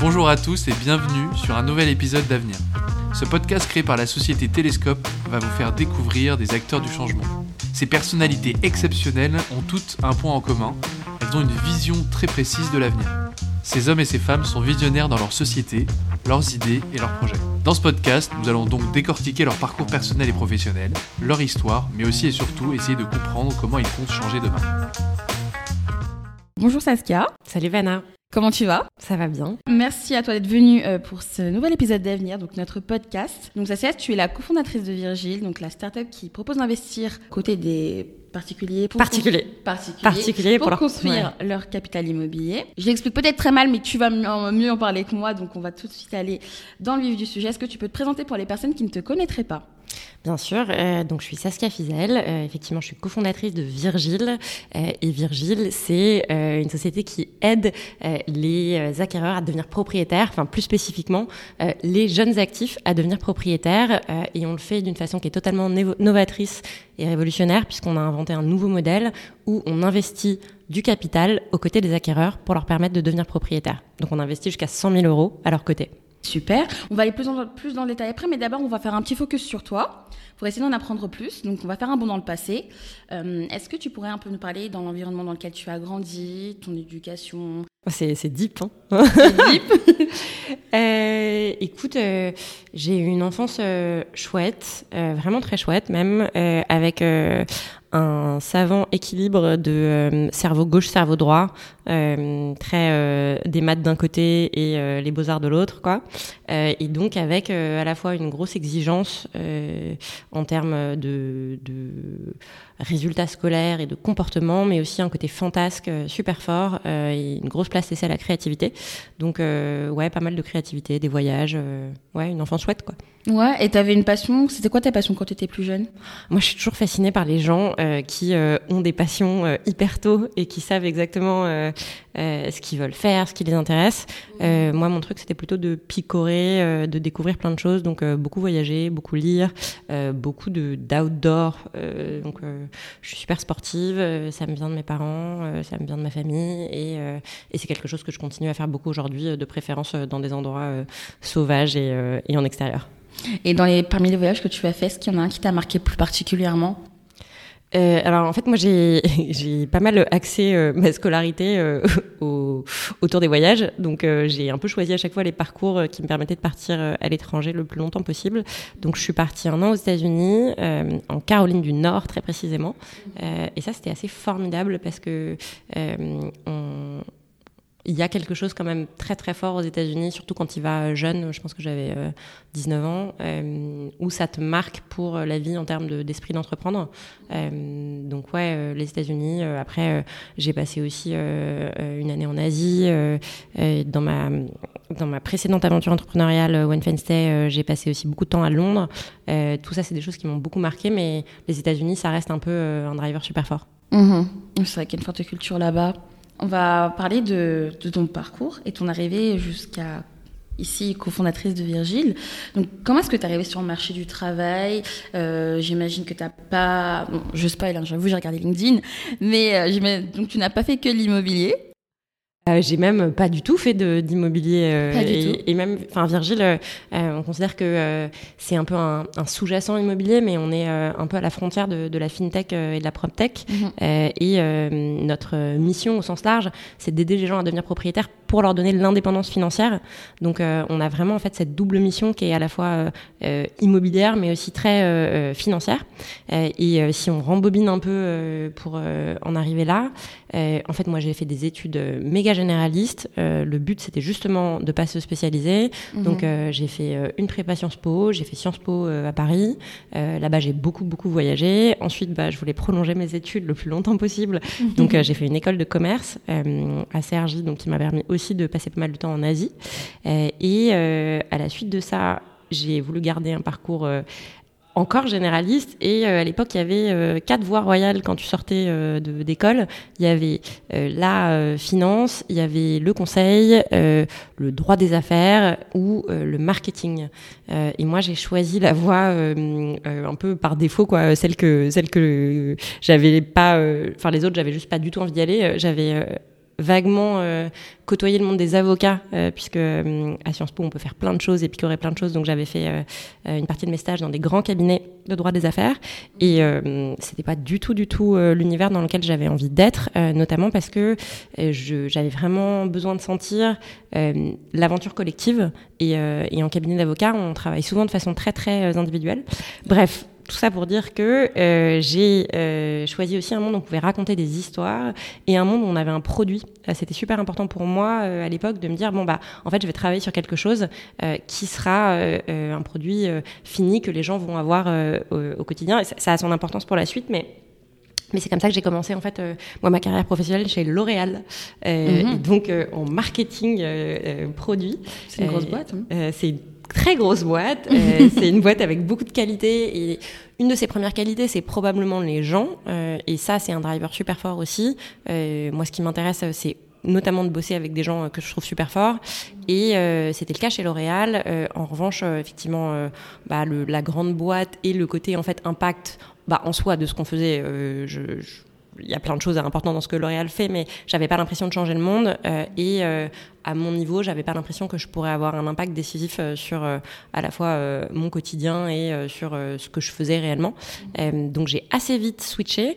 Bonjour à tous et bienvenue sur un nouvel épisode d'Avenir. Ce podcast créé par la société Télescope va vous faire découvrir des acteurs du changement. Ces personnalités exceptionnelles ont toutes un point en commun, elles ont une vision très précise de l'avenir. Ces hommes et ces femmes sont visionnaires dans leur société, leurs idées et leurs projets. Dans ce podcast, nous allons donc décortiquer leur parcours personnel et professionnel, leur histoire, mais aussi et surtout essayer de comprendre comment ils comptent changer demain. Bonjour Saskia. Salut Vanna. Comment tu vas Ça va bien. Merci à toi d'être venue euh, pour ce nouvel épisode d'Avenir, donc notre podcast. Donc Saskia, tu es la cofondatrice de Virgile, donc la startup qui propose d'investir côté des particuliers pour particuliers. particuliers, particuliers pour, pour, construire leur capital immobilier. Je l'explique peut-être très mal, mais tu vas mieux en parler que moi, donc on va tout de suite aller dans le vif du sujet. Est-ce que tu peux te présenter pour les personnes qui ne te connaîtraient pas? Bien sûr, euh, donc je suis Saskia Fizel, euh, effectivement je suis cofondatrice de Virgile euh, et Virgile c'est une société qui aide les acquéreurs à devenir propriétaires, enfin plus spécifiquement les jeunes actifs à devenir propriétaires et on le fait d'une façon qui est totalement novatrice et révolutionnaire puisqu'on a inventé un nouveau modèle où on investit du capital aux côtés des acquéreurs pour leur permettre de devenir propriétaires. Donc on investit jusqu'à 100 000 euros à leur côté. Super. On va aller plus, plus dans le détail après, mais d'abord, on va faire un petit focus sur toi pour essayer d'en apprendre plus. Donc, on va faire un bond dans le passé. Euh, Est-ce que tu pourrais un peu nous parler dans l'environnement dans lequel tu as grandi, ton éducation? Oh, C'est deep. Hein deep. euh, écoute, euh, j'ai eu une enfance chouette, vraiment très chouette même, avec un savant équilibre de euh, cerveau gauche, cerveau droit, euh, très euh, des maths d'un côté et les beaux-arts de l'autre, quoi. et donc avec à la fois une grosse exigence en termes de, résultats scolaires et de comportement, mais aussi un côté fantasque super fort et une grosse place laissée à la créativité. Donc ouais, pas mal de créativité, des voyages, ouais, une enfance chouette, quoi. Ouais, et t'avais une passion. C'était quoi ta passion quand tu étais plus jeune? Moi, je suis toujours fascinée par les gens euh, qui euh, ont des passions euh, hyper tôt et qui savent exactement ce qu'ils veulent faire, ce qui les intéresse. Moi, mon truc, c'était plutôt de picorer, de découvrir plein de choses. Donc, beaucoup voyager, beaucoup lire, beaucoup de d'outdoor. donc, je suis super sportive. ça me vient de mes parents, ça me vient de ma famille, et, et c'est quelque chose que je continue à faire beaucoup aujourd'hui, de préférence dans des endroits sauvages et, et en extérieur. Et dans les, parmi les voyages que tu as fait, est-ce qu'il y en a un qui t'a marqué plus particulièrement? Euh, alors en fait moi j'ai pas mal axé euh, ma scolarité euh, au, autour des voyages. Donc j'ai un peu choisi à chaque fois les parcours qui me permettaient de partir à l'étranger le plus longtemps possible. Donc je suis partie un an aux États-Unis en Caroline du Nord très précisément. Et ça c'était assez formidable parce que on, il y a quelque chose quand même très très fort aux États-Unis, surtout quand il va jeune, je pense que j'avais euh, 19 ans, euh, où ça te marque pour la vie en termes d'esprit d'entreprendre. Euh, donc ouais, euh, les États-Unis. Euh, après, j'ai passé aussi une année en Asie. dans ma précédente aventure entrepreneuriale, One Fence Day, j'ai passé aussi beaucoup de temps à Londres. tout ça, c'est des choses qui m'ont beaucoup marqué, mais les États-Unis, ça reste un peu un driver super fort. Mmh. C'est vrai qu'il y a une forte culture là-bas. On va parler de, de, ton parcours et ton arrivée jusqu'à ici, cofondatrice de Virgile. Donc, comment est-ce que tu es arrivée sur le marché du travail? Euh, J'imagine que tu n'as pas... Bon, je spoil, hein, j'avoue, j'ai regardé LinkedIn, mais euh, donc tu n'as pas fait que l'immobilier. Euh, j'ai même pas du tout fait d'immobilier euh, et, et, même, enfin Virgile, euh, on considère que c'est un peu un, un sous-jacent immobilier, mais on est un peu à la frontière de, de la fintech et de la proptech. Mm -hmm. et notre mission au sens large, c'est d'aider les gens à devenir propriétaires pour leur donner l'indépendance financière. Donc on a vraiment en fait cette double mission qui est à la fois immobilière, mais aussi très financière. et si on rembobine un peu pour en arriver là, en fait moi j'ai fait des études méga généraliste. Euh, le but, c'était justement de pas se spécialiser. Mmh. Donc, euh, j'ai fait euh, une prépa Sciences Po, j'ai fait Sciences Po à Paris. Là-bas, j'ai beaucoup, beaucoup voyagé. Ensuite, bah, je voulais prolonger mes études le plus longtemps possible. Mmh. Donc, j'ai fait une école de commerce à Cergy, donc qui m'a permis aussi de passer pas mal de temps en Asie. et à la suite de ça, j'ai voulu garder un parcours encore généraliste. Et euh, à l'époque, il y avait euh, quatre voies royales quand tu sortais euh, d'école. Il y avait euh, la euh, finance, il y avait le conseil, euh, le droit des affaires ou le marketing. et moi, j'ai choisi la voie un peu par défaut, quoi, celle que celle que j'avais pas. Enfin, les autres, j'avais juste pas du tout envie d'y aller. J'avais vaguement côtoyé le monde des avocats, puisque à Sciences Po, on peut faire plein de choses et picorer plein de choses. Donc j'avais fait une partie de mes stages dans des grands cabinets de droit des affaires. Et c'était pas du tout, du tout l'univers dans lequel j'avais envie d'être, notamment parce que j'avais vraiment besoin de sentir l'aventure collective. Et, et en cabinet d'avocat, on travaille souvent de façon très, très individuelle. Bref, tout ça pour dire que euh, j'ai euh, choisi aussi un monde où on pouvait raconter des histoires et un monde où on avait un produit. Euh, c'était super important pour moi à l'époque de me dire bon bah en fait je vais travailler sur quelque chose qui sera un produit fini que les gens vont avoir au, quotidien. Et ça, a son importance pour la suite, mais mais c'est comme ça que j'ai commencé en fait moi ma carrière professionnelle chez L'Oréal, mm-hmm. donc en marketing produit. C'est une grosse boîte. Hein. c'est très grosse boîte. Euh, c'est une boîte avec beaucoup de qualités et une de ses premières qualités, c'est probablement les gens. Euh, et ça, c'est un driver super fort aussi. Euh, moi, ce qui m'intéresse, c'est notamment de bosser avec des gens que je trouve super forts. Et c'était le cas chez L'Oréal. en revanche, effectivement, bah, le, la grande boîte et le côté en fait impact bah, en soi de ce qu'on faisait, je, il y a plein de choses importantes dans ce que L'Oréal fait, mais j'avais pas l'impression de changer le monde. et à mon niveau, j'avais pas l'impression que je pourrais avoir un impact décisif euh, sur euh, à la fois euh, mon quotidien et sur ce que je faisais réellement. donc j'ai assez vite switché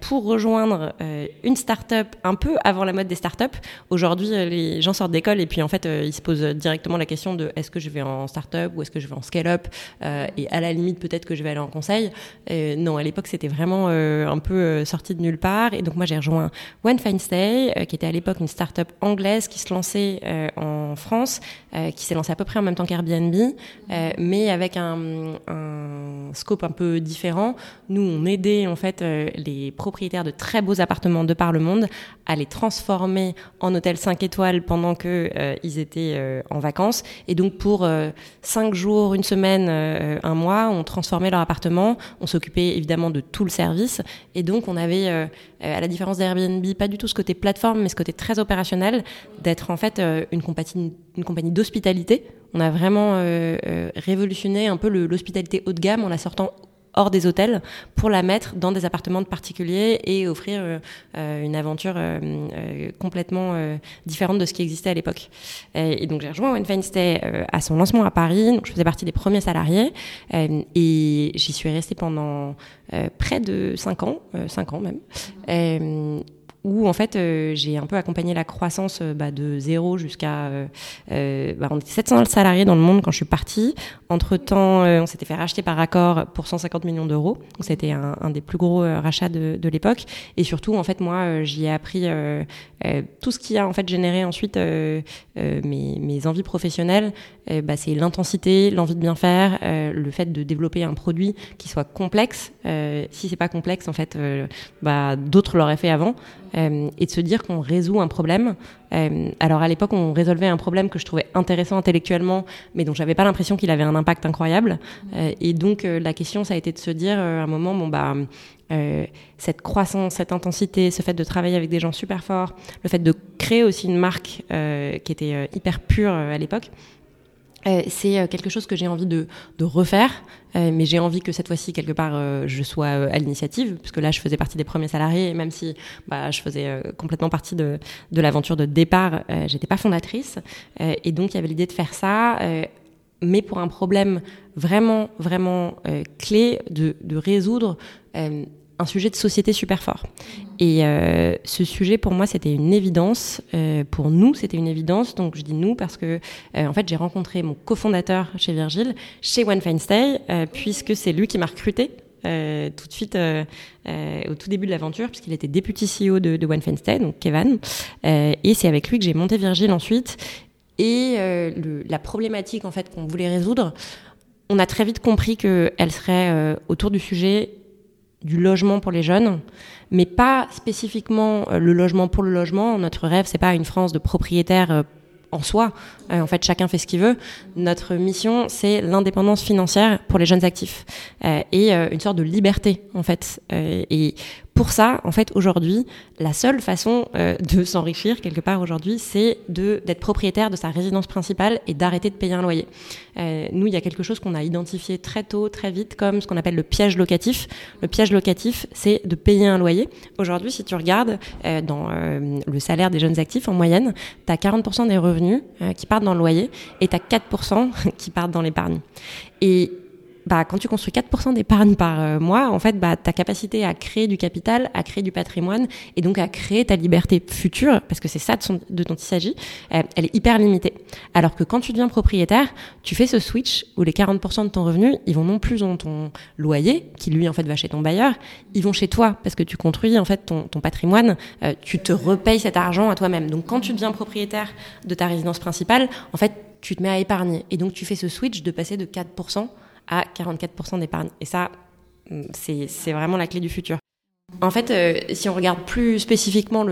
pour rejoindre une start-up un peu avant la mode des start-up. Aujourd'hui, les gens sortent d'école et puis en fait, ils se posent directement la question de est-ce que je vais en start-up ou est-ce que je vais en scale-up et à la limite peut-être que je vais aller en conseil. non, à l'époque, c'était vraiment un peu sorti de nulle part et donc moi j'ai rejoint One Fine Stay qui était à l'époque une start-up anglaise qui se lançait euh, en France, euh, qui s'est lancé à peu près en même temps qu'Airbnb, euh, mais avec un, scope un peu différent. Nous, on aidait en fait les propriétaires de très beaux appartements de par le monde à les transformer en hôtels 5 étoiles pendant que ils étaient en vacances. Et donc pour 5 jours, une semaine, un mois, on transformait leur appartement. On s'occupait évidemment de tout le service. Et donc on avait, à la différence d'Airbnb, pas du tout ce côté plateforme, mais ce côté très opérationnel, d'être en fait euh, une compagnie, d'hospitalité. On a vraiment euh, euh, révolutionné un peu l'hospitalité haut de gamme en la sortant hors des hôtels pour la mettre dans des appartements de particuliers et offrir une aventure complètement différente de ce qui existait à l'époque. Et, donc j'ai rejoint One Fine à son lancement à Paris. Je faisais partie des premiers salariés et j'y suis restée pendant près de 5 ans, 5 ans même où en fait euh, j'ai un peu accompagné la croissance euh, bah, de zéro jusqu'à euh, bah, on était 700 salariés dans le monde quand je suis partie. Entre temps, on s'était fait racheter par accord pour 150 millions d'euros. Donc c'était un, un, des plus gros rachats de, l'époque. Et surtout, en fait, moi, j'y ai appris tout ce qui a en fait généré ensuite mes, envies professionnelles. Bah, c'est l'intensité, l'envie de bien faire, le fait de développer un produit qui soit complexe. si c'est pas complexe, en fait, d'autres l'auraient fait avant. Euh, et de se dire qu'on résout un problème. Euh, alors à l'époque, on résolvait un problème que je trouvais intéressant intellectuellement, mais dont j'avais pas l'impression qu'il avait un impact incroyable. Euh, et donc la question, ça a été de se dire à un moment, bon bah cette croissance, cette intensité, ce fait de travailler avec des gens super forts, le fait de créer aussi une marque qui était hyper pure à l'époque. Euh, c'est euh, quelque chose que j'ai envie de, refaire, euh, mais j'ai envie que cette fois-ci, quelque part, je sois à l'initiative, puisque là, je faisais partie des premiers salariés, et même si bah, je faisais complètement partie de, l'aventure de départ, j'étais pas fondatrice. et donc, il y avait l'idée de faire ça, mais pour un problème vraiment, vraiment clé de résoudre un sujet de société super fort. Et euh, ce sujet, pour moi, c'était une évidence. Euh, pour nous, c'était une évidence. Donc, je dis nous parce que, euh, en fait, j'ai rencontré mon cofondateur chez Virgile, chez One Fine Stay, puisque c'est lui qui m'a recruté tout de suite au tout début de l'aventure, puisqu'il était député CEO de, de One donc Kevin. et c'est avec lui que j'ai monté Virgile ensuite. Et la problématique, en fait, qu'on voulait résoudre, on a très vite compris qu'elle serait autour du sujet du logement pour les jeunes, mais pas spécifiquement euh, le logement pour le logement. Notre rêve, c'est pas une France de propriétaires euh, en soi. Euh, en fait, chacun fait ce qu'il veut. Notre mission, c'est l'indépendance financière pour les jeunes actifs et une sorte de liberté, en fait. et pour ça, en fait, aujourd'hui, la seule façon euh, de s'enrichir quelque part aujourd'hui, c'est d'être propriétaire de sa résidence principale et d'arrêter de payer un loyer. Euh, nous, il y a quelque chose qu'on a identifié très tôt, très vite, comme ce qu'on appelle le piège locatif. Le piège locatif, c'est de payer un loyer. Aujourd'hui, si tu regardes euh, dans le salaire des jeunes actifs, en moyenne, tu as 40% des revenus qui partent dans le loyer et tu as 4% qui partent dans l'épargne. Bah, quand tu construis 4% d'épargne par euh, mois, en fait, bah, ta capacité à créer du capital, à créer du patrimoine et donc à créer ta liberté future, parce que c'est ça de, dont il s'agit, euh, elle est hyper limitée. Alors que quand tu deviens propriétaire, tu fais ce switch où les 40% de ton revenu, ils vont non plus dans ton loyer, qui lui, en fait, va chez ton bailleur, ils vont chez toi, parce que tu construis, en fait, ton, ton patrimoine, euh, tu te repayes cet argent à toi-même. Donc, quand tu deviens propriétaire de ta résidence principale, en fait, tu te mets à épargner. Et donc, tu fais ce switch de passer de 4% à 44% d'épargne. Et ça, mm, c'est vraiment la clé du futur. En fait, euh, si on regarde plus spécifiquement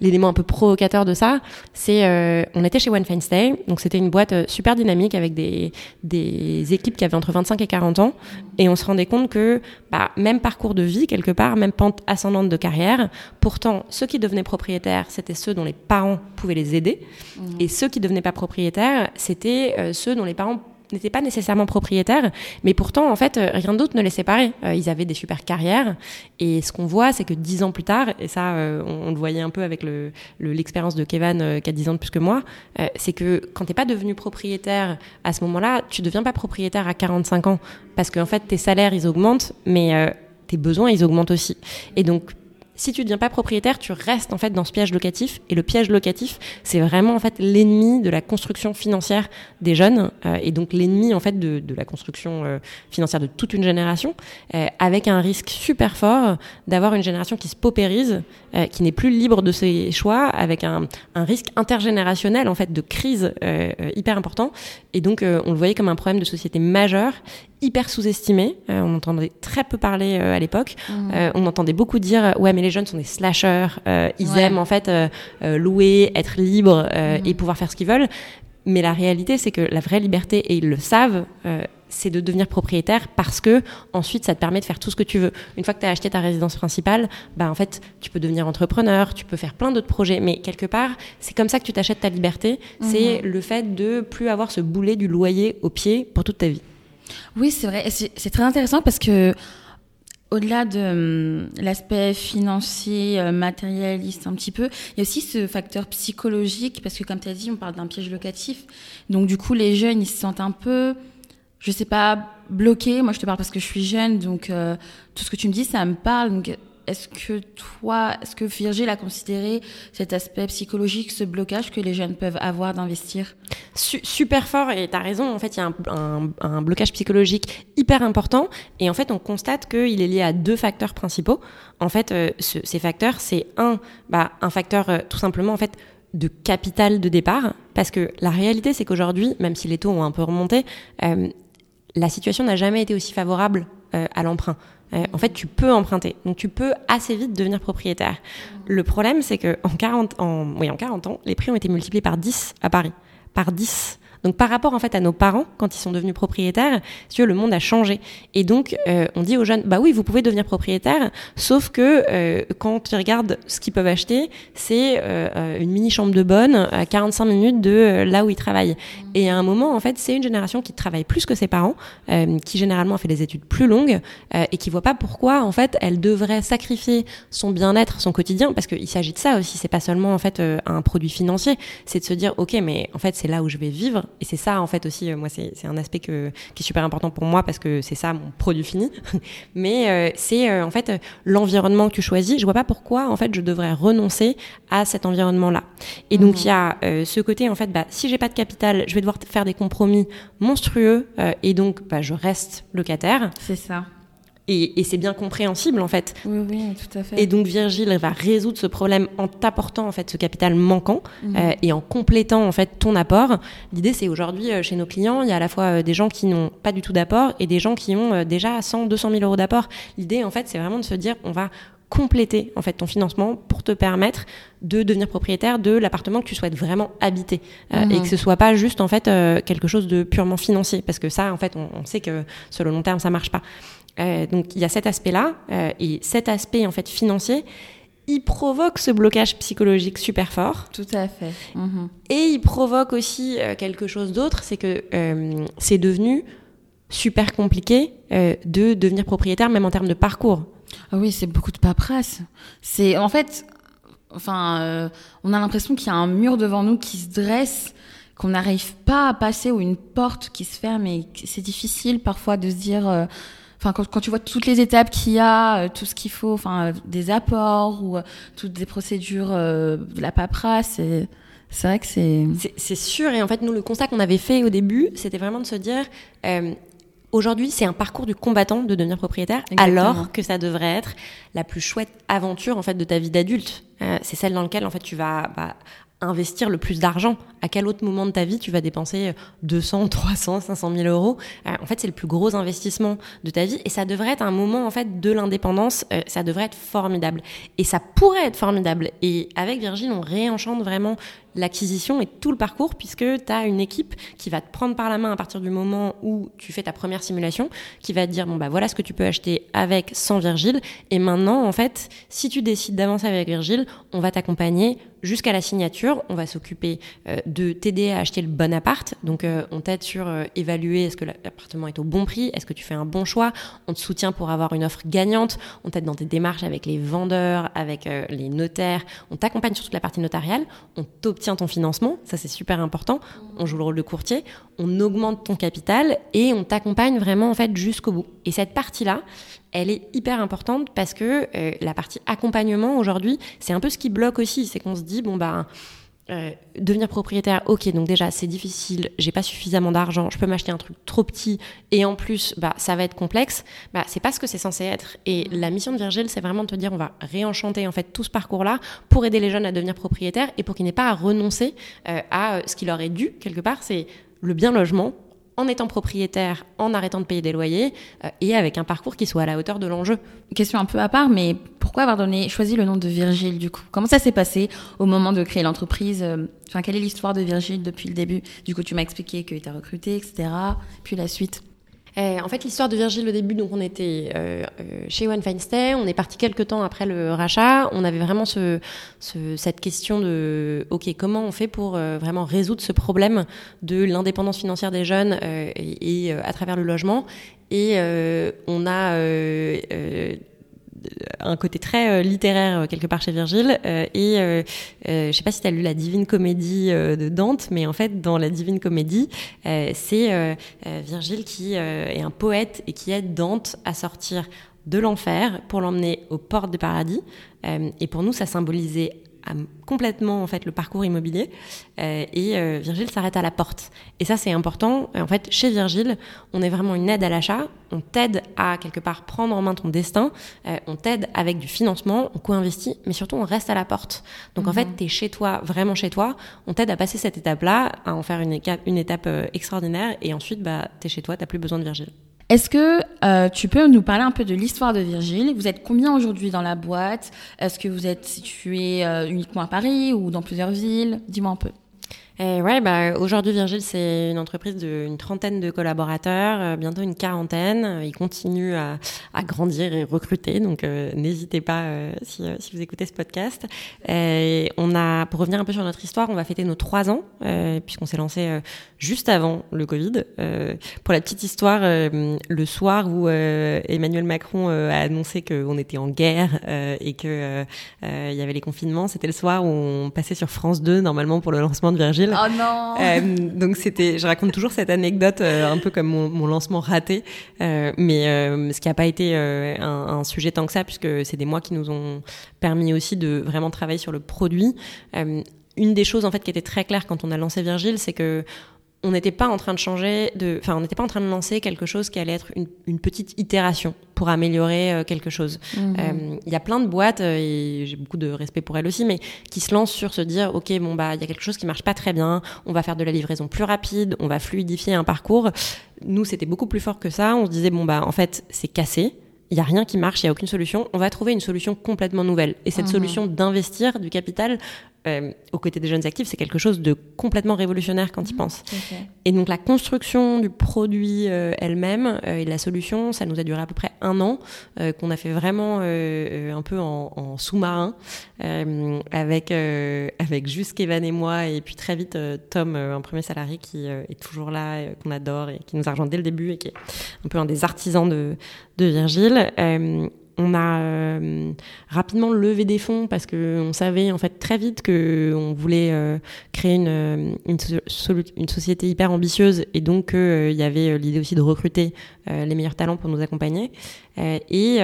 l'élément un peu provocateur de ça, c'est euh, on était chez One Stay, donc c'était une boîte euh, super dynamique avec des, des équipes qui avaient entre 25 et 40 ans, et on se rendait compte que bah, même parcours de vie quelque part, même pente ascendante de carrière, pourtant ceux qui devenaient propriétaires, c'était ceux dont les parents pouvaient les aider, mmh. et ceux qui devenaient pas propriétaires, c'était ceux dont les parents n'étaient pas nécessairement propriétaires, mais pourtant, en fait, rien d'autre ne les séparait. Euh, ils avaient des super carrières, et ce qu'on voit, c'est que dix ans plus tard, et ça, euh, on, le voyait un peu avec l'expérience le, de Kevin, euh, qui a dix ans de plus que moi, c'est que quand t'es pas devenu propriétaire à ce moment-là, tu deviens pas propriétaire à 45 ans, parce qu'en fait, tes salaires, ils augmentent, mais tes besoins, ils augmentent aussi. Et donc, si tu ne deviens pas propriétaire, tu restes en fait dans ce piège locatif. Et le piège locatif, c'est vraiment en fait l'ennemi de la construction financière des jeunes euh, et donc l'ennemi en fait de, la construction euh, financière de toute une génération, euh, avec un risque super fort d'avoir une génération qui se paupérise, qui n'est plus libre de ses choix, avec un, un, risque intergénérationnel en fait de crise hyper important. Et donc on le voyait comme un problème de société majeur hyper sous-estimé. Euh, on entendait très peu parler euh, à l'époque. Mmh. Euh, on entendait beaucoup dire ouais mais les jeunes sont des slashers. ils aiment en fait louer, être libres mmh. et pouvoir faire ce qu'ils veulent. Mais la réalité c'est que la vraie liberté et ils le savent c'est de devenir propriétaire parce que ensuite ça te permet de faire tout ce que tu veux. Une fois que tu as acheté ta résidence principale, bah en fait, tu peux devenir entrepreneur, tu peux faire plein d'autres projets, mais quelque part, c'est comme ça que tu t'achètes ta liberté, c'est mmh. le fait de plus avoir ce boulet du loyer au pied pour toute ta vie. Oui, c'est vrai. C'est très intéressant parce que au-delà de hum, l'aspect financier, euh, matérialiste un petit peu, il y a aussi ce facteur psychologique, parce que comme tu as dit, on parle d'un piège locatif. Donc du coup, les jeunes, ils se sentent un peu, je sais pas, bloqués. Moi, je te parle parce que je suis jeune, donc euh, tout ce que tu me dis, ça me parle. Est-ce que toi, est-ce que Virgile a considéré cet aspect psychologique, ce blocage que les jeunes peuvent avoir d'investir? Super fort, et tu as raison, en fait, il y a un, blocage psychologique hyper important, et en fait, on constate qu'il est lié à deux facteurs principaux. En fait, euh, ces facteurs, c'est un, bah, un facteur euh, tout simplement, en fait, de capital de départ, parce que la réalité, c'est qu'aujourd'hui, même si les taux ont un peu remonté, euh, la situation n'a jamais été aussi favorable à l'emprunt. En fait, tu peux emprunter. Donc, tu peux assez vite devenir propriétaire. Le problème, c'est que en 40, en, oui, en 40 ans, les prix ont été multipliés par 10 à Paris. Par 10. Donc par rapport en fait à nos parents quand ils sont devenus propriétaires, si le monde a changé. Et donc euh, on dit aux jeunes bah oui vous pouvez devenir propriétaire, sauf que euh, quand ils regardent ce qu'ils peuvent acheter, c'est euh, une mini chambre de bonne à 45 minutes de là où ils travaillent. Et à un moment en fait c'est une génération qui travaille plus que ses parents, qui généralement a fait des études plus longues et qui voit pas pourquoi en fait elle devrait sacrifier son bien-être, son quotidien, parce qu'il s'agit de ça aussi. C'est pas seulement en fait un produit financier, c'est de se dire ok mais en fait c'est là où je vais vivre et c'est ça en fait aussi euh, moi c'est un aspect que, qui est super important pour moi parce que c'est ça mon produit fini. Mais euh, c'est euh, en fait l'environnement que tu choisis. Je vois pas pourquoi en fait je devrais renoncer à cet environnement là et donc il y a ce côté en fait bah si j'ai pas de capital je vais devoir faire des compromis monstrueux et donc bah, je reste locataire. C'est ça et, c'est bien compréhensible en fait. Oui, oui, tout à fait. Et donc Virgile va résoudre ce problème en t'apportant en fait ce capital manquant mhm. euh, et en complétant en fait ton apport. L'idée c'est aujourd'hui euh, chez nos clients, il y a à la fois euh, des gens qui n'ont pas du tout d'apport et des gens qui ont déjà 100, 200 000 euros d'apport. L'idée en fait c'est vraiment de se dire on va compléter en fait ton financement pour te permettre de devenir propriétaire de l'appartement que tu souhaites vraiment habiter et mhm. que ce soit pas juste en fait quelque chose de purement financier parce que ça en fait on, on sait que sur le long terme ça marche pas donc il y a cet aspect-là et cet aspect en fait financier il provoque ce blocage psychologique super fort. Tout à fait. Mhm. Et il provoque aussi euh, quelque chose d'autre, c'est que euh, c'est devenu super compliqué euh, de devenir propriétaire, même en termes de parcours. Ah oui, c'est beaucoup de paperasse. C'est en fait, enfin, on a l'impression qu'il y a un mur devant nous qui se dresse, qu'on n'arrive pas à passer ou une porte qui se ferme et c'est difficile parfois de se dire enfin quand, tu vois toutes les étapes qu'il y a, euh, tout ce qu'il faut, enfin euh, des apports ou euh, toutes des procédures de la paperasse, c'est vrai que c'est c'est sûr et en fait nous le constat qu'on avait fait au début, c'était vraiment de se dire Aujourd'hui, c'est un parcours du combattant de devenir propriétaire, alors que ça devrait être la plus chouette aventure en fait de ta vie d'adulte. c'est celle dans laquelle en fait tu vas bah, investir le plus d'argent À quel autre moment de ta vie tu vas dépenser 200, 300, 500 000 euros? Euh, En fait, c'est le plus gros investissement de ta vie et ça devrait être un moment en fait de l'indépendance. Euh, ça devrait être formidable et ça pourrait être formidable. Et avec Virgile, on réenchante vraiment l'acquisition et tout le parcours puisque tu as une équipe qui va te prendre par la main à partir du moment où tu fais ta première simulation, qui va te dire bon bah voilà ce que tu peux acheter avec sans Virgile et maintenant en fait si tu décides d'avancer avec Virgile, on va t'accompagner jusqu'à la signature, on va s'occuper euh, de t'aider à acheter le bon appart. Donc euh, on t'aide sur euh, évaluer est-ce que l'appartement est au bon prix, est-ce que tu fais un bon choix, on te soutient pour avoir une offre gagnante, on t'aide dans tes démarches avec les vendeurs, avec les notaires, on t'accompagne sur toute la partie notariale, on t'obtient ton financement, ça c'est super important, on joue le rôle de courtier, on augmente ton capital et on t'accompagne vraiment en fait jusqu'au bout. Et cette partie-là, elle est hyper importante parce que euh, la partie accompagnement aujourd'hui, c'est un peu ce qui bloque aussi, c'est qu'on se dit bon bah euh, devenir propriétaire, ok, donc déjà c'est difficile, j'ai pas suffisamment d'argent, je peux m'acheter un truc trop petit et en plus bah ça va être complexe. Bah c'est pas ce que c'est censé être. Et la mission de Virgile, c'est vraiment de te dire on va réenchanter en fait tout ce parcours-là pour aider les jeunes à devenir propriétaires et pour qu'ils n'aient pas à renoncer euh, à ce qui leur est dû quelque part, c'est le bien logement en étant propriétaire, en arrêtant de payer des loyers euh, et avec un parcours qui soit à la hauteur de l'enjeu. Question un peu à part, mais pourquoi avoir donné, choisi le nom de Virgile du coup? Comment ça s'est passé au moment de créer l'entreprise euh, Enfin, quelle est l'histoire de Virgile depuis le début? Du coup, tu m'as expliqué tu as recruté, etc. Puis la suite euh, en fait, l'histoire de Virgile au début, donc on était euh, euh, chez One Stay, on est parti quelques temps après le rachat. On avait vraiment ce, ce, cette question de, ok, comment on fait pour vraiment résoudre ce problème de l'indépendance financière des jeunes et, et à travers le logement. Et on a un côté très euh, littéraire euh, quelque part chez Virgile. Euh, et je sais pas si tu as lu la Divine Comédie de Dante, mais en fait, dans la Divine Comédie, c'est Virgile qui est un poète et qui aide Dante à sortir de l'enfer pour l'emmener aux portes du paradis. et pour nous, ça symbolisait complètement en fait le parcours immobilier euh, et euh, Virgile s'arrête à la porte. Et ça c'est important. En fait chez Virgile on est vraiment une aide à l'achat. On t'aide à quelque part prendre en main ton destin. Euh, on t'aide avec du financement. On co-investit mais surtout on reste à la porte. Donc en fait mhm. tu es chez toi vraiment chez toi. On t'aide à passer cette étape là à en faire une, une étape extraordinaire. Et ensuite bah tu es chez toi. Tu plus besoin de Virgile est-ce que euh, tu peux nous parler un peu de l'histoire de Virgile? Vous êtes combien aujourd'hui dans la boîte? Est-ce que vous êtes situé euh, uniquement à Paris ou dans plusieurs villes? Dis-moi un peu. Eh ouais, bah, aujourd'hui, Virgile, c'est une entreprise d'une trentaine de collaborateurs, euh, bientôt une quarantaine. Il continue à, à grandir et recruter, donc euh, n'hésitez pas euh, si, si, vous écoutez ce podcast. Et on a, pour revenir un peu sur notre histoire, on va fêter nos trois ans, puisqu'on s'est lancé juste avant le Covid. pour la petite histoire, le soir où Emmanuel Macron a annoncé qu'on était en guerre et que il y avait les confinements, c'était le soir où on passait sur France 2 normalement pour le lancement de Virgile. Oh non. Euh, Donc c'était, je raconte toujours cette anecdote euh, un peu comme mon, mon lancement raté, euh, mais ce qui n'a pas été un, un, sujet tant que ça, puisque c'est des mois qui nous ont permis aussi de vraiment travailler sur le produit. une des choses en fait qui était très claire quand on a lancé Virgile, c'est que on n'était pas en train de changer, de, enfin, on n'était pas en train de lancer quelque chose qui allait être une, une petite itération pour améliorer euh, quelque chose. Mhm. Euh, il y a plein de boîtes, euh, et j'ai beaucoup de respect pour elles aussi, mais qui se lancent sur se dire, ok, bon bah, il y a quelque chose qui marche pas très bien, on va faire de la livraison plus rapide, on va fluidifier un parcours. Nous, c'était beaucoup plus fort que ça. On se disait, bon bah, en fait, c'est cassé il n'y a rien qui marche, il n'y a aucune solution, on va trouver une solution complètement nouvelle. Et cette mhm. solution d'investir du capital euh, aux côtés des jeunes actifs, c'est quelque chose de complètement révolutionnaire quand ils pensent. Et donc la construction du produit euh, elle-même euh, et la solution, ça nous a duré à peu près un an, qu'on a fait vraiment un peu en, en sous-marin, avec, avec juste Kevin et moi, et puis très vite Tom, un premier salarié qui est toujours là, qu'on adore et qui nous a rejoint dès le début et qui est un peu un des artisans de, de Virgile on a euh, rapidement levé des fonds parce qu'on savait en fait très vite qu'on voulait euh, créer une, euh, une, société hyper ambitieuse et donc il y avait l'idée aussi de recruter les meilleurs talents pour nous accompagner. et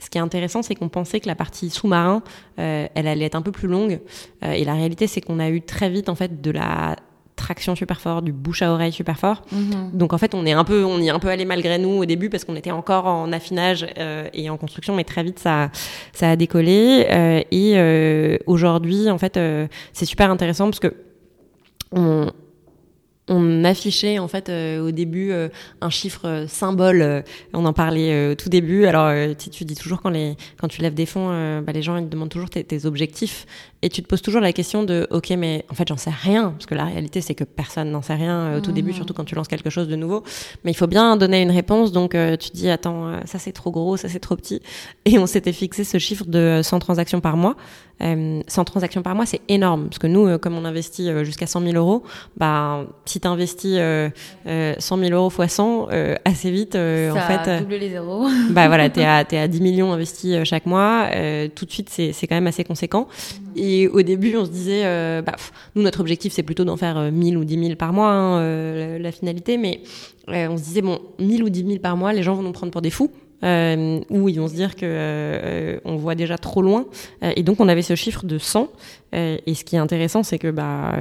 ce qui est intéressant, c'est qu'on pensait que la partie sous-marin, elle allait être un peu plus longue. et la réalité, c'est qu'on a eu très vite en fait de la traction super fort, du bouche à oreille super fort. Mhm. Donc en fait, on est un peu, on y est un peu allé malgré nous au début parce qu'on était encore en affinage euh, et en construction, mais très vite ça, ça a décollé. Euh, et euh, aujourd'hui, en fait, c'est super intéressant parce que on, on affichait en fait euh, au début euh, un chiffre euh, symbole. on en parlait au tout début. Alors tu, tu dis toujours quand les quand tu lèves des fonds, bah, les gens ils te demandent toujours tes, tes, objectifs et tu te poses toujours la question de ok mais en fait j'en sais rien parce que la réalité c'est que personne n'en sait rien au tout début, mmh. surtout quand tu lances quelque chose de nouveau. Mais il faut bien donner une réponse. Donc tu dis attends ça c'est trop gros, ça c'est trop petit. Et on s'était fixé ce chiffre de 100 transactions par mois. 100 transactions par mois c'est énorme parce que nous comme on investit jusqu'à 100 000 euros, bah si tu investis euh, 100 euh, 000 euros fois 100, euh, assez vite, euh, en fait. double les zéros. bah voilà, tu es, à 10 millions investis chaque mois. tout de suite, c'est quand même assez conséquent. Et au début, on se disait, bah, nous, notre objectif, c'est plutôt d'en faire 1000 ou 10 000 par mois, hein, la, la, finalité. Mais on se disait, bon, 1000 ou 10 000 par mois, les gens vont nous prendre pour des fous euh, où ils vont se dire que euh, on voit déjà trop loin. Euh, et donc on avait ce chiffre de 100. Euh, et ce qui est intéressant, c'est que bah,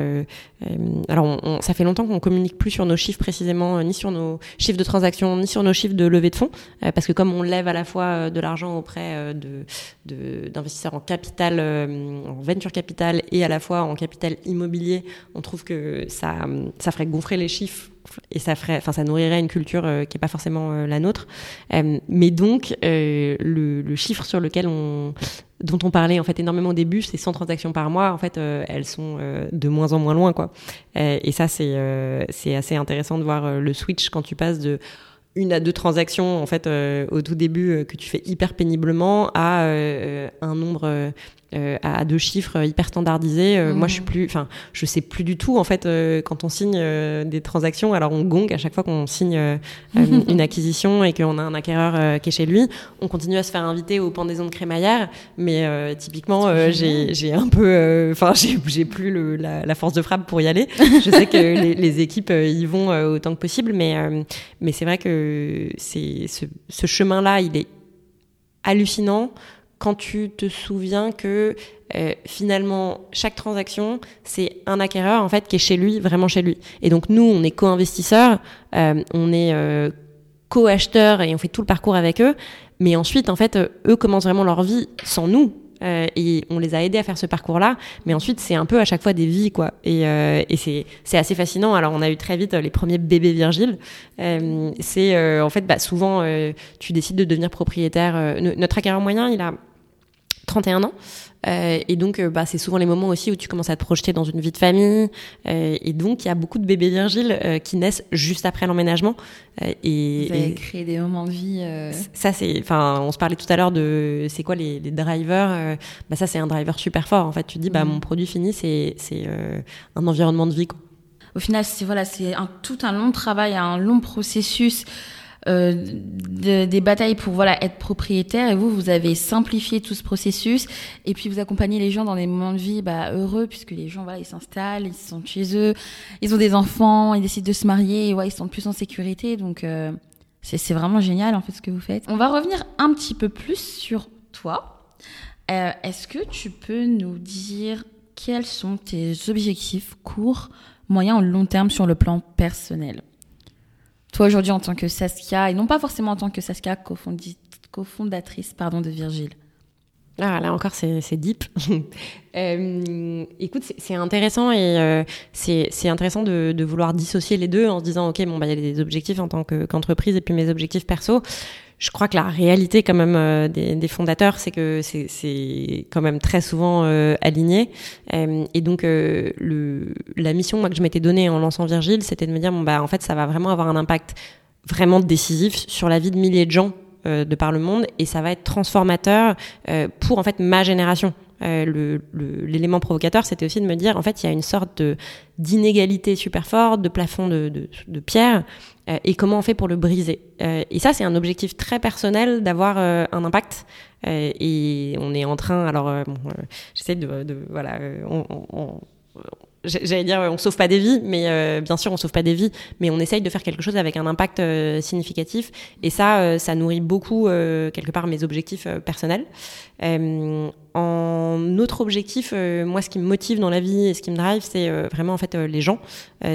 alors ça fait longtemps qu'on communique plus sur nos chiffres précisément, ni sur nos chiffres de transactions, ni sur nos chiffres de levée de fonds, parce que comme on lève à la fois de l'argent auprès de d'investisseurs en capital, en venture capital et à la fois en capital immobilier, on trouve que ça ça ferait gonfler les chiffres et ça ferait, enfin, ça nourrirait une culture euh, qui est pas forcément euh, la nôtre. Euh, mais donc, le, le, chiffre sur lequel on, dont on parlait en fait énormément au début, c'est 100 transactions par mois. En fait, elles sont de moins en moins loin, quoi. et ça, c'est c'est assez intéressant de voir le switch quand tu passes de une à deux transactions en fait au tout début que tu fais hyper péniblement à un nombre euh, à deux chiffres hyper standardisés. Euh, Moi, je suis plus, enfin, je sais plus du tout en fait euh, quand on signe des transactions. Alors, on gong à chaque fois qu'on signe une acquisition et qu'on a un acquéreur qui est chez lui. On continue à se faire inviter au pendaison de crémaillère, mais typiquement, j'ai un peu, enfin, j'ai plus le, la, la, force de frappe pour y aller. je sais que les, les, équipes y vont autant que possible, mais mais c'est vrai que c'est ce, ce chemin-là, il est hallucinant quand tu te souviens que euh, finalement chaque transaction c'est un acquéreur en fait qui est chez lui vraiment chez lui et donc nous on est co-investisseurs euh, on est euh, co-acheteurs et on fait tout le parcours avec eux mais ensuite en fait eux commencent vraiment leur vie sans nous et on les a aidés à faire ce parcours-là, mais ensuite c'est un peu à chaque fois des vies quoi. Et, et c'est assez fascinant. Alors on a eu très vite les premiers bébés Virgile. c'est en fait bah, souvent tu décides de devenir propriétaire. notre acquéreur moyen il a 31 ans. Euh, et donc, euh, bah, c'est souvent les moments aussi où tu commences à te projeter dans une vie de famille. Euh, et donc, il y a beaucoup de bébés virgiles euh, qui naissent juste après l'emménagement. Et, Vous avez créé des moments de vie. Ça, c'est, enfin, on se parlait tout à l'heure de, c'est quoi les, les drivers Bah, ça, c'est un driver super fort. En fait, tu dis, bah, mm. mon produit fini, c'est, un environnement de vie. Quoi. Au final, c'est voilà, c'est un, tout un long travail, un long processus. Euh, des batailles pour voilà être propriétaire. Et vous vous avez simplifié tout ce processus. Et puis vous accompagnez les gens dans des moments de vie bah, heureux puisque les gens voilà ils s'installent ils sont chez eux ils ont des enfants ils décident de se marier et ouais ils sont plus en sécurité. Donc euh, c'est vraiment génial en fait ce que vous faites. On va revenir un petit peu plus sur toi. Euh, est-ce que tu peux nous dire quels sont tes objectifs courts moyen ou long terme sur le plan personnel? Toi aujourd'hui en tant que Saskia, et non pas forcément en tant que Saskia, cofondatrice pardon, de Virgile ah, là encore, c'est deep. euh, écoute, c'est intéressant et euh, c'est intéressant de, vouloir dissocier les deux en se disant, ok, bon, bah, il y a des objectifs en tant qu'entreprise et puis mes objectifs perso. Je crois que la réalité quand même des, fondateurs, c'est que c'est quand même très souvent aligné. et donc le, la mission moi, que je m'étais donnée en lançant Virgile, c'était de me dire bon bah en fait ça va vraiment avoir un impact vraiment décisif sur la vie de milliers de gens euh, de par le monde et ça va être transformateur euh, pour en fait ma génération. Euh, l'élément provocateur, c'était aussi de me dire, en fait, il y a une sorte d'inégalité super forte, de plafond de, de, de pierre, et comment on fait pour le briser. et ça, c'est un objectif très personnel d'avoir un impact. et on est en train, alors, j'essaie de, de, voilà, on, on j'allais dire on sauve pas des vies mais euh, bien sûr on sauve pas des vies mais on essaye de faire quelque chose avec un impact euh, significatif. Et ça euh, ça nourrit beaucoup quelque part mes objectifs personnels. En autre objectif moi ce qui me motive dans la vie et ce qui me drive c'est vraiment en fait les gens.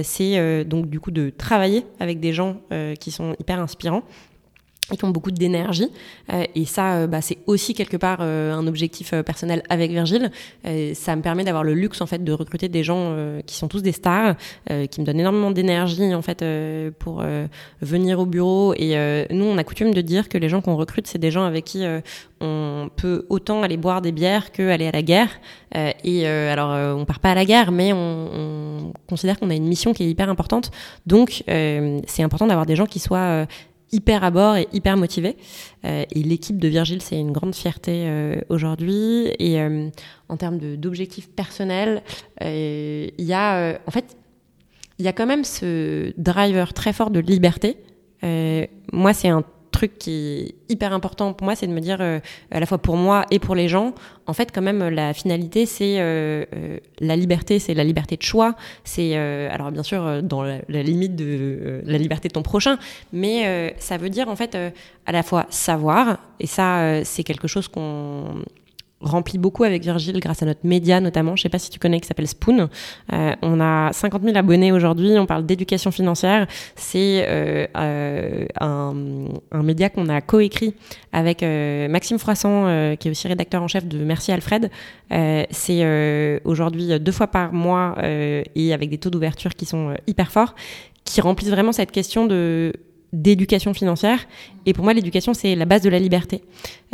C'est donc du coup de travailler avec des gens qui sont hyper inspirants et qui ont beaucoup d'énergie. Euh, et ça, euh, bah, c'est aussi quelque part euh, un objectif personnel avec Virgile. ça me permet d'avoir le luxe en fait de recruter des gens qui sont tous des stars, qui me donnent énormément d'énergie en fait pour venir au bureau. Et nous, on a coutume de dire que les gens qu'on recrute, c'est des gens avec qui on peut autant aller boire des bières que aller à la guerre. et alors, on part pas à la guerre, mais on, on considère qu'on a une mission qui est hyper importante. Donc, c'est important d'avoir des gens qui soient hyper à bord et hyper motivé. Euh, et l'équipe de Virgile, c'est une grande fierté euh, aujourd'hui. Et euh, en termes d'objectifs personnels, il y a, en fait, il y a quand même ce driver très fort de liberté. moi, c'est un truc qui est hyper important pour moi, c'est de me dire, euh, à la fois pour moi et pour les gens, en fait, quand même, la finalité, c'est euh, euh, la liberté, c'est la liberté de choix. C'est, alors bien sûr, dans la, la limite de la liberté de ton prochain, mais ça veut dire, en fait, à la fois savoir, et ça, c'est quelque chose qu'on remplit beaucoup avec Virgile grâce à notre média notamment. Je sais pas si tu connais qui s'appelle Spoon. Euh, on a 50 000 abonnés aujourd'hui. On parle d'éducation financière. C'est euh, euh, un, un, média qu'on a coécrit avec euh, Maxime Froisson, euh, qui est aussi rédacteur en chef de Merci Alfred. Euh, c'est aujourd'hui deux fois par mois et avec des taux d'ouverture qui sont hyper forts, qui remplissent vraiment cette question de d'éducation financière. Et pour moi, l'éducation, c'est la base de la liberté.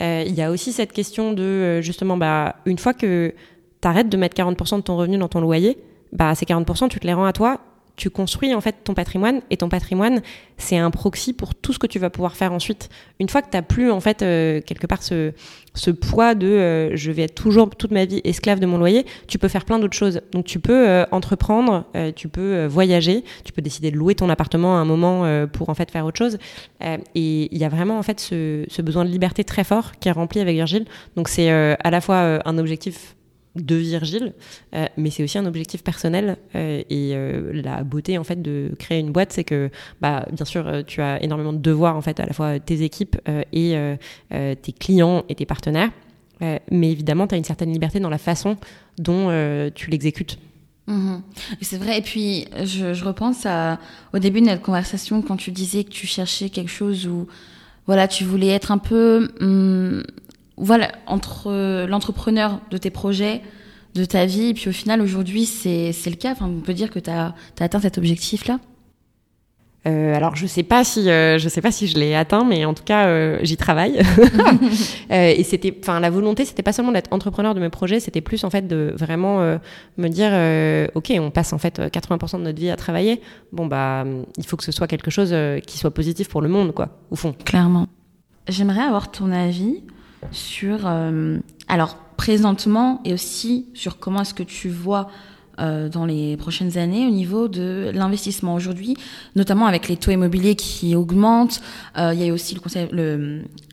Euh, il y a aussi cette question de, euh, justement, bah, une fois que tu de mettre 40% de ton revenu dans ton loyer, bah, ces 40%, tu te les rends à toi tu construis en fait ton patrimoine et ton patrimoine c'est un proxy pour tout ce que tu vas pouvoir faire ensuite. Une fois que tu n'as plus en fait euh, quelque part ce, ce poids de euh, je vais être toujours toute ma vie esclave de mon loyer, tu peux faire plein d'autres choses. Donc tu peux euh, entreprendre, tu peux voyager, tu peux décider de louer ton appartement à un moment pour en fait faire autre chose. et il y a vraiment en fait ce, ce, besoin de liberté très fort qui est rempli avec Virgile. Donc c'est à la fois un objectif de Virgile, euh, mais c'est aussi un objectif personnel. Euh, et euh, la beauté en fait de créer une boîte, c'est que, bah, bien sûr, tu as énormément de devoirs en fait à la fois tes équipes et tes clients et tes partenaires, mais évidemment, tu as une certaine liberté dans la façon dont tu l'exécutes. Mhm. C'est vrai. Et puis, je, repense au début de notre conversation quand tu disais que tu cherchais quelque chose où, voilà, tu voulais être un peu hum, voilà, entre l'entrepreneur de tes projets, de ta vie, et puis au final, aujourd'hui, c'est le cas. Enfin, on peut dire que tu as, atteint cet objectif-là euh, alors je sais pas si euh, je sais pas si je l'ai atteint, mais en tout cas euh, j'y travaille. et c'était, enfin la volonté, c'était pas seulement d'être entrepreneur de mes projets, c'était plus en fait de vraiment me dire, ok, on passe en fait 80% de notre vie à travailler. Bon bah il faut que ce soit quelque chose qui soit positif pour le monde, quoi, au fond. Clairement. J'aimerais avoir ton avis sur, euh, alors présentement et aussi sur comment est-ce que tu vois euh, dans les prochaines années au niveau de l'investissement aujourd'hui, notamment avec les taux immobiliers qui augmentent. Euh, il y a aussi le, conseil,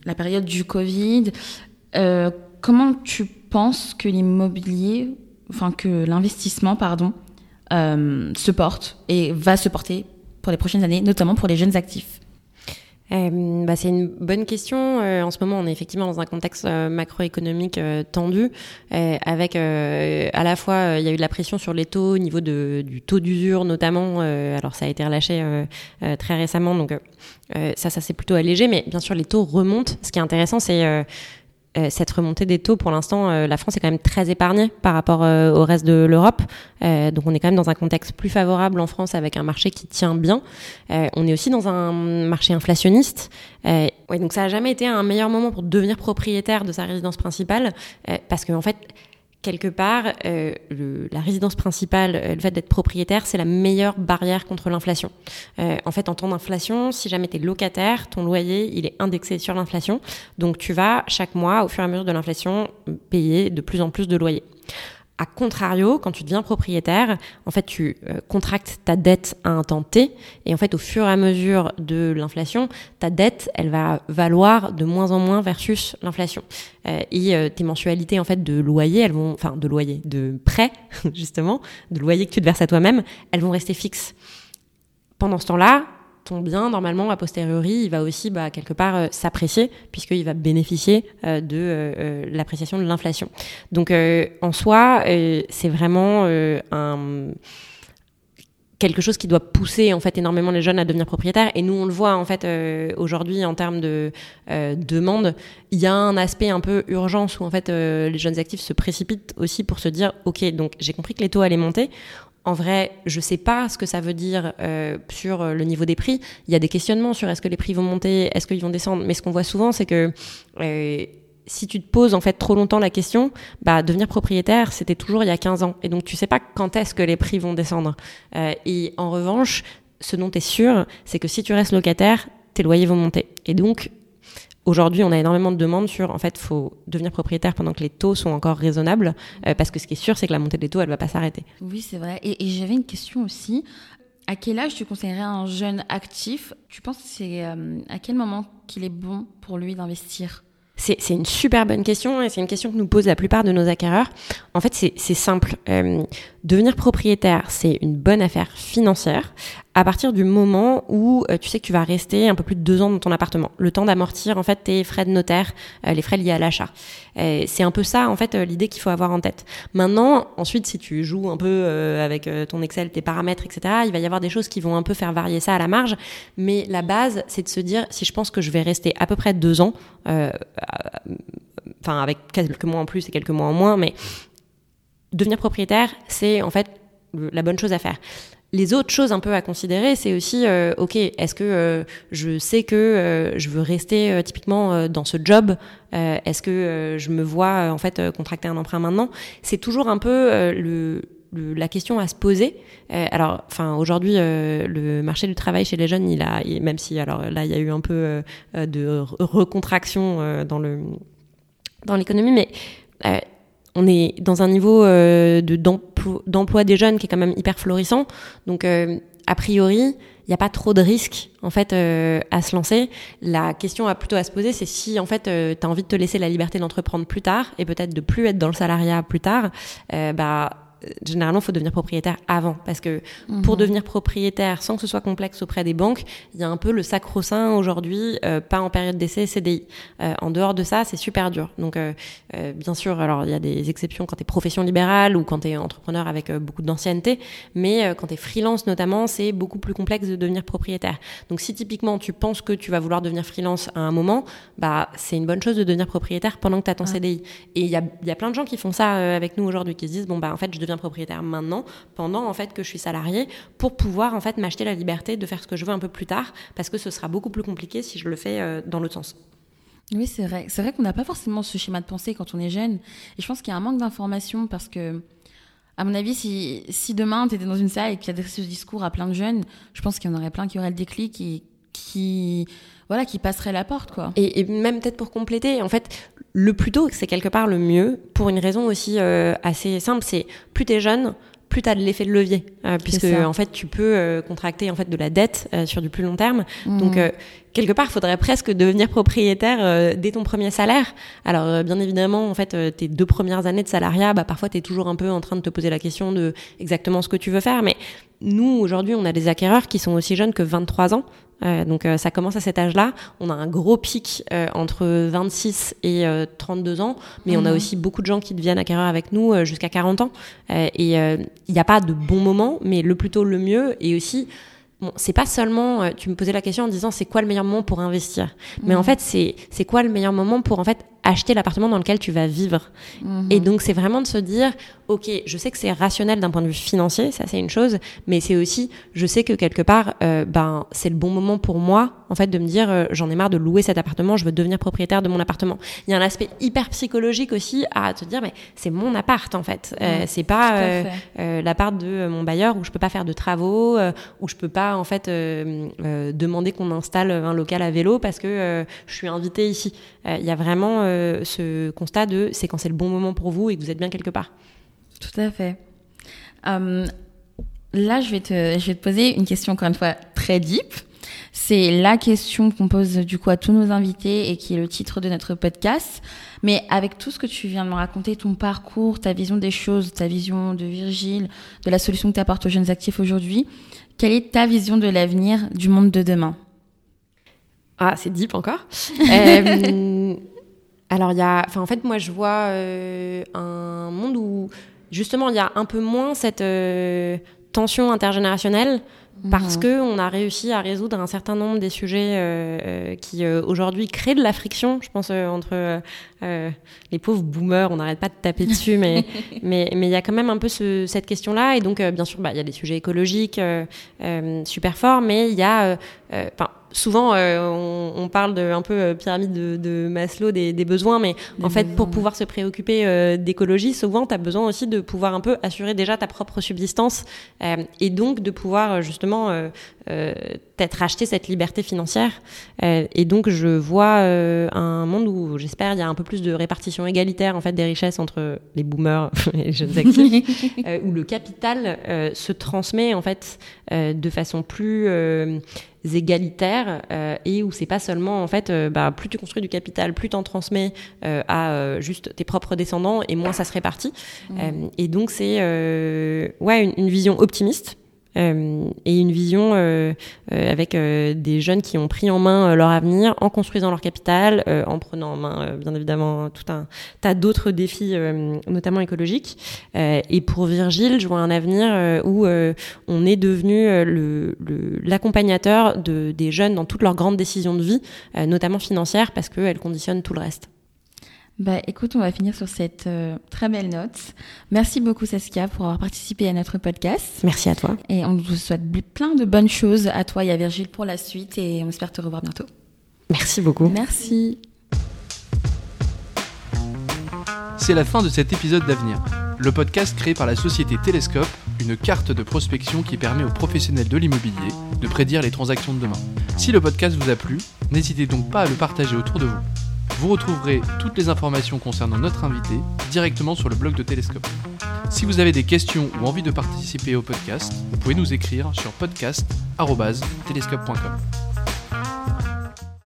la période du Covid. comment tu penses que l'immobilier, enfin que l'investissement, pardon, se porte et va se porter pour les prochaines années, notamment pour les jeunes actifs? Euh, C'est une bonne question. Euh, en ce moment, on est effectivement dans un contexte euh, macroéconomique euh, tendu, avec à la fois, il y a eu de la pression sur les taux au niveau de, du taux d'usure notamment. alors ça a été relâché très récemment, donc ça, ça s'est plutôt allégé. Mais bien sûr, les taux remontent. Ce qui est intéressant, c'est cette remontée des taux, pour l'instant, la France est quand même très épargnée par rapport au reste de l'Europe. donc on est quand même dans un contexte plus favorable en France avec un marché qui tient bien. on est aussi dans un marché inflationniste. ouais, donc ça n'a jamais été un meilleur moment pour devenir propriétaire de sa résidence principale parce qu'en en fait, quelque part, euh, la résidence principale, euh, le fait d'être propriétaire, c'est la meilleure barrière contre l'inflation. Euh, en fait, en temps d'inflation, si jamais tu es locataire, ton loyer, il est indexé sur l'inflation. Donc tu vas chaque mois, au fur et à mesure de l'inflation, payer de plus en plus de loyer. A contrario, quand tu deviens propriétaire, en fait, tu euh, contractes ta dette à un temps T, et en fait, au fur et à mesure de l'inflation, ta dette, elle va valoir de moins en moins versus l'inflation. Euh, et euh, tes mensualités, en fait, de loyer, elles vont, enfin, de loyer, de prêt, justement, de loyer que tu te verses à toi-même, elles vont rester fixes. Pendant ce temps-là, ton bien, normalement, a posteriori, il va aussi bah, quelque part euh, s'apprécier, puisqu'il va bénéficier euh, de euh, l'appréciation de l'inflation. Donc, en soi, c'est vraiment quelque chose qui doit pousser en fait énormément les jeunes à devenir propriétaires et nous on le voit en fait aujourd'hui en termes de demande il y a un aspect un peu urgence où en fait les jeunes actifs se précipitent aussi pour se dire ok donc j'ai compris que les taux allaient monter en vrai, je sais pas ce que ça veut dire euh, sur le niveau des prix. Il y a des questionnements sur est-ce que les prix vont monter, est-ce qu'ils vont descendre. Mais ce qu'on voit souvent, c'est que euh, si tu te poses en fait trop longtemps la question, bah devenir propriétaire, c'était toujours il y a 15 ans. Et donc tu sais pas quand est-ce que les prix vont descendre. Euh, et en revanche, ce dont tu es sûr, c'est que si tu restes locataire, tes loyers vont monter. Et donc Aujourd'hui, on a énormément de demandes sur, en fait, faut devenir propriétaire pendant que les taux sont encore raisonnables, euh, parce que ce qui est sûr, c'est que la montée des taux, elle va pas s'arrêter. Oui, c'est vrai. Et, et j'avais une question aussi. À quel âge tu conseillerais un jeune actif? Tu penses que c'est euh, à quel moment qu'il est bon pour lui d'investir? C'est une super bonne question et c'est une question que nous posent la plupart de nos acquéreurs. En fait, c'est simple. Euh, devenir propriétaire, c'est une bonne affaire financière à partir du moment où euh, tu sais que tu vas rester un peu plus de deux ans dans ton appartement, le temps d'amortir en fait tes frais de notaire, euh, les frais liés à l'achat. c'est un peu ça en fait euh, l'idée qu'il faut avoir en tête. Maintenant, ensuite, si tu joues un peu avec ton Excel, tes paramètres, etc., il va y avoir des choses qui vont un peu faire varier ça à la marge. Mais la base, c'est de se dire si je pense que je vais rester à peu près deux ans, enfin avec quelques mois en plus et quelques mois en moins, mais devenir propriétaire, c'est en fait la bonne chose à faire les autres choses un peu à considérer, c'est aussi, euh, ok, est-ce que euh, je sais que euh, je veux rester typiquement dans ce job Est-ce que je me vois en fait contracter un emprunt maintenant? C'est toujours un peu le, la question à se poser. alors, enfin, aujourd'hui, le marché du travail chez les jeunes, il a, même si alors là, il y a eu un peu de recontraction dans le dans l'économie, mais on est dans un niveau euh, de d'emploi des jeunes qui est quand même hyper florissant. Donc, euh, a priori, il n'y a pas trop de risques en fait euh, à se lancer. La question à plutôt à se poser, c'est si en fait tu as envie de te laisser la liberté d'entreprendre plus tard et peut-être de plus être dans le salariat plus tard, bah généralement, il faut devenir propriétaire avant. Parce que pour mhm. devenir propriétaire, sans que ce soit complexe auprès des banques, il y a un peu le sacro-saint aujourd'hui, euh, pas en période d'essai, CDI. Euh, en dehors de ça, c'est super dur. Donc, euh, bien sûr, alors il y a des exceptions quand tu es profession libérale ou quand tu es entrepreneur avec beaucoup d'ancienneté, mais quand tu es freelance notamment, c'est beaucoup plus complexe de devenir propriétaire. Donc, si typiquement tu penses que tu vas vouloir devenir freelance à un moment, bah c'est une bonne chose de devenir propriétaire pendant que tu as ton CDI. Et il y a, y a plein de gens qui font ça avec nous aujourd'hui, qui se disent, bon, bah en fait, je deviens propriétaire maintenant, pendant en fait que je suis salarié, pour pouvoir en fait m'acheter la liberté de faire ce que je veux un peu plus tard, parce que ce sera beaucoup plus compliqué si je le fais euh, dans l'autre sens. Oui, c'est vrai. C'est vrai qu'on n'a pas forcément ce schéma de pensée quand on est jeune. Et je pense qu'il y a un manque d'information parce que, à mon avis, si, si demain tu étais dans une salle et qu'il y a ce discours à plein de jeunes, je pense qu'il y en aurait plein qui auraient le déclic et qui, voilà, qui passeraient la porte, quoi. Et, et même peut-être pour compléter, en fait, le plus tôt, c'est quelque part le mieux, pour une raison aussi euh, assez simple, c'est plus t'es jeune, plus tu as de l'effet de levier, euh, puisque en fait tu peux euh, contracter en fait de la dette sur du plus long terme. Mmh. Donc quelque part, il faudrait presque devenir propriétaire dès ton premier salaire. Alors bien évidemment, en fait, tes deux premières années de salariat, bah, parfois tu es toujours un peu en train de te poser la question de exactement ce que tu veux faire, mais nous aujourd'hui, on a des acquéreurs qui sont aussi jeunes que 23 ans. Euh, donc euh, ça commence à cet âge-là. On a un gros pic euh, entre 26 et 32 ans, mais on a mhm. aussi beaucoup de gens qui deviennent acquéreurs avec nous jusqu'à 40 ans. et il n'y a pas de bon moment, mais le plus tôt le mieux. Et aussi, bon, c'est pas seulement. tu me posais la question en disant c'est quoi le meilleur moment pour investir, mais en mhm. fait c'est c'est quoi le meilleur moment pour en fait acheter l'appartement dans lequel tu vas vivre. Mhm. Et donc, c'est vraiment de se dire, ok, je sais que c'est rationnel d'un point de vue financier, ça c'est une chose, mais c'est aussi, je sais que quelque part, euh, ben, c'est le bon moment pour moi, en fait, de me dire, euh, j'en ai marre de louer cet appartement, je veux devenir propriétaire de mon appartement. Il y a un aspect hyper psychologique aussi à te dire, mais c'est mon appart, en fait. Euh, c'est pas euh, l'appart de mon bailleur où je peux pas faire de travaux, où je peux pas, en fait, demander qu'on installe un local à vélo parce que je suis invitée ici. Il y a vraiment ce constat de, c'est quand c'est le bon moment pour vous et que vous êtes bien quelque part. Tout à fait. Euh, là, je vais, te, je vais te poser une question, encore une fois, très deep. C'est la question qu'on pose du coup à tous nos invités et qui est le titre de notre podcast. Mais avec tout ce que tu viens de me raconter, ton parcours, ta vision des choses, ta vision de Virgile, de la solution que tu apportes aux jeunes actifs aujourd'hui, quelle est ta vision de l'avenir du monde de demain? Ah, c'est deep encore. Euh, alors, il y a. Enfin, en fait, moi, je vois euh, un monde où, justement, il y a un peu moins cette euh, tension intergénérationnelle parce Mhm. que on a réussi à résoudre un certain nombre des sujets euh, qui aujourd'hui créent de la friction, je pense entre les pauvres boomers, on n'arrête pas de taper dessus, mais mais mais il y a quand même un peu ce, cette question-là et donc bien sûr bah il y a des sujets écologiques super forts, mais il y a enfin souvent euh, on, on parle de un peu euh, pyramide de, de Maslow des, des besoins, mais Des en fait pour pouvoir se préoccuper euh, d'écologie, souvent tu as besoin aussi de pouvoir un peu assurer déjà ta propre subsistance euh, et donc de pouvoir justement peut-être cette liberté financière. Euh, et donc je vois euh, un monde où j'espère il y a un peu plus de répartition égalitaire en fait des richesses entre les boomers et les jeunes actifs, euh, où le capital se transmet en fait de façon plus égalitaire euh, et où c'est pas seulement en fait euh, bah, plus tu construis du capital plus t'en transmets euh, à juste tes propres descendants et moins ça se répartit et donc c'est ouais une, une vision optimiste euh, et une vision euh, euh, avec euh, des jeunes qui ont pris en main leur avenir en construisant leur capital, en prenant en main bien évidemment tout un tas d'autres défis, notamment écologiques. Et pour Virgile, je vois un avenir où on est devenu euh, le- le- l'accompagnateur de, des jeunes dans toutes leurs grandes décisions de vie, notamment financières, parce qu'elles conditionnent tout le reste. Bah, écoute, on va finir sur cette euh, très belle note. Merci beaucoup Saskia pour avoir participé à notre podcast. Merci à toi. Et on vous souhaite plein de bonnes choses à toi et à Virgile pour la suite et on espère te revoir bientôt. Merci beaucoup. Merci. C'est la fin de cet épisode d'Avenir, le podcast créé par la société Télescope, une carte de prospection qui permet aux professionnels de l'immobilier de prédire les transactions de demain. Si le podcast vous a plu, n'hésitez donc pas à le partager autour de vous. Vous retrouverez toutes les informations concernant notre invité directement sur le blog de Télescope. Si vous avez des questions ou envie de participer au podcast, vous pouvez nous écrire sur podcast.telescope.com.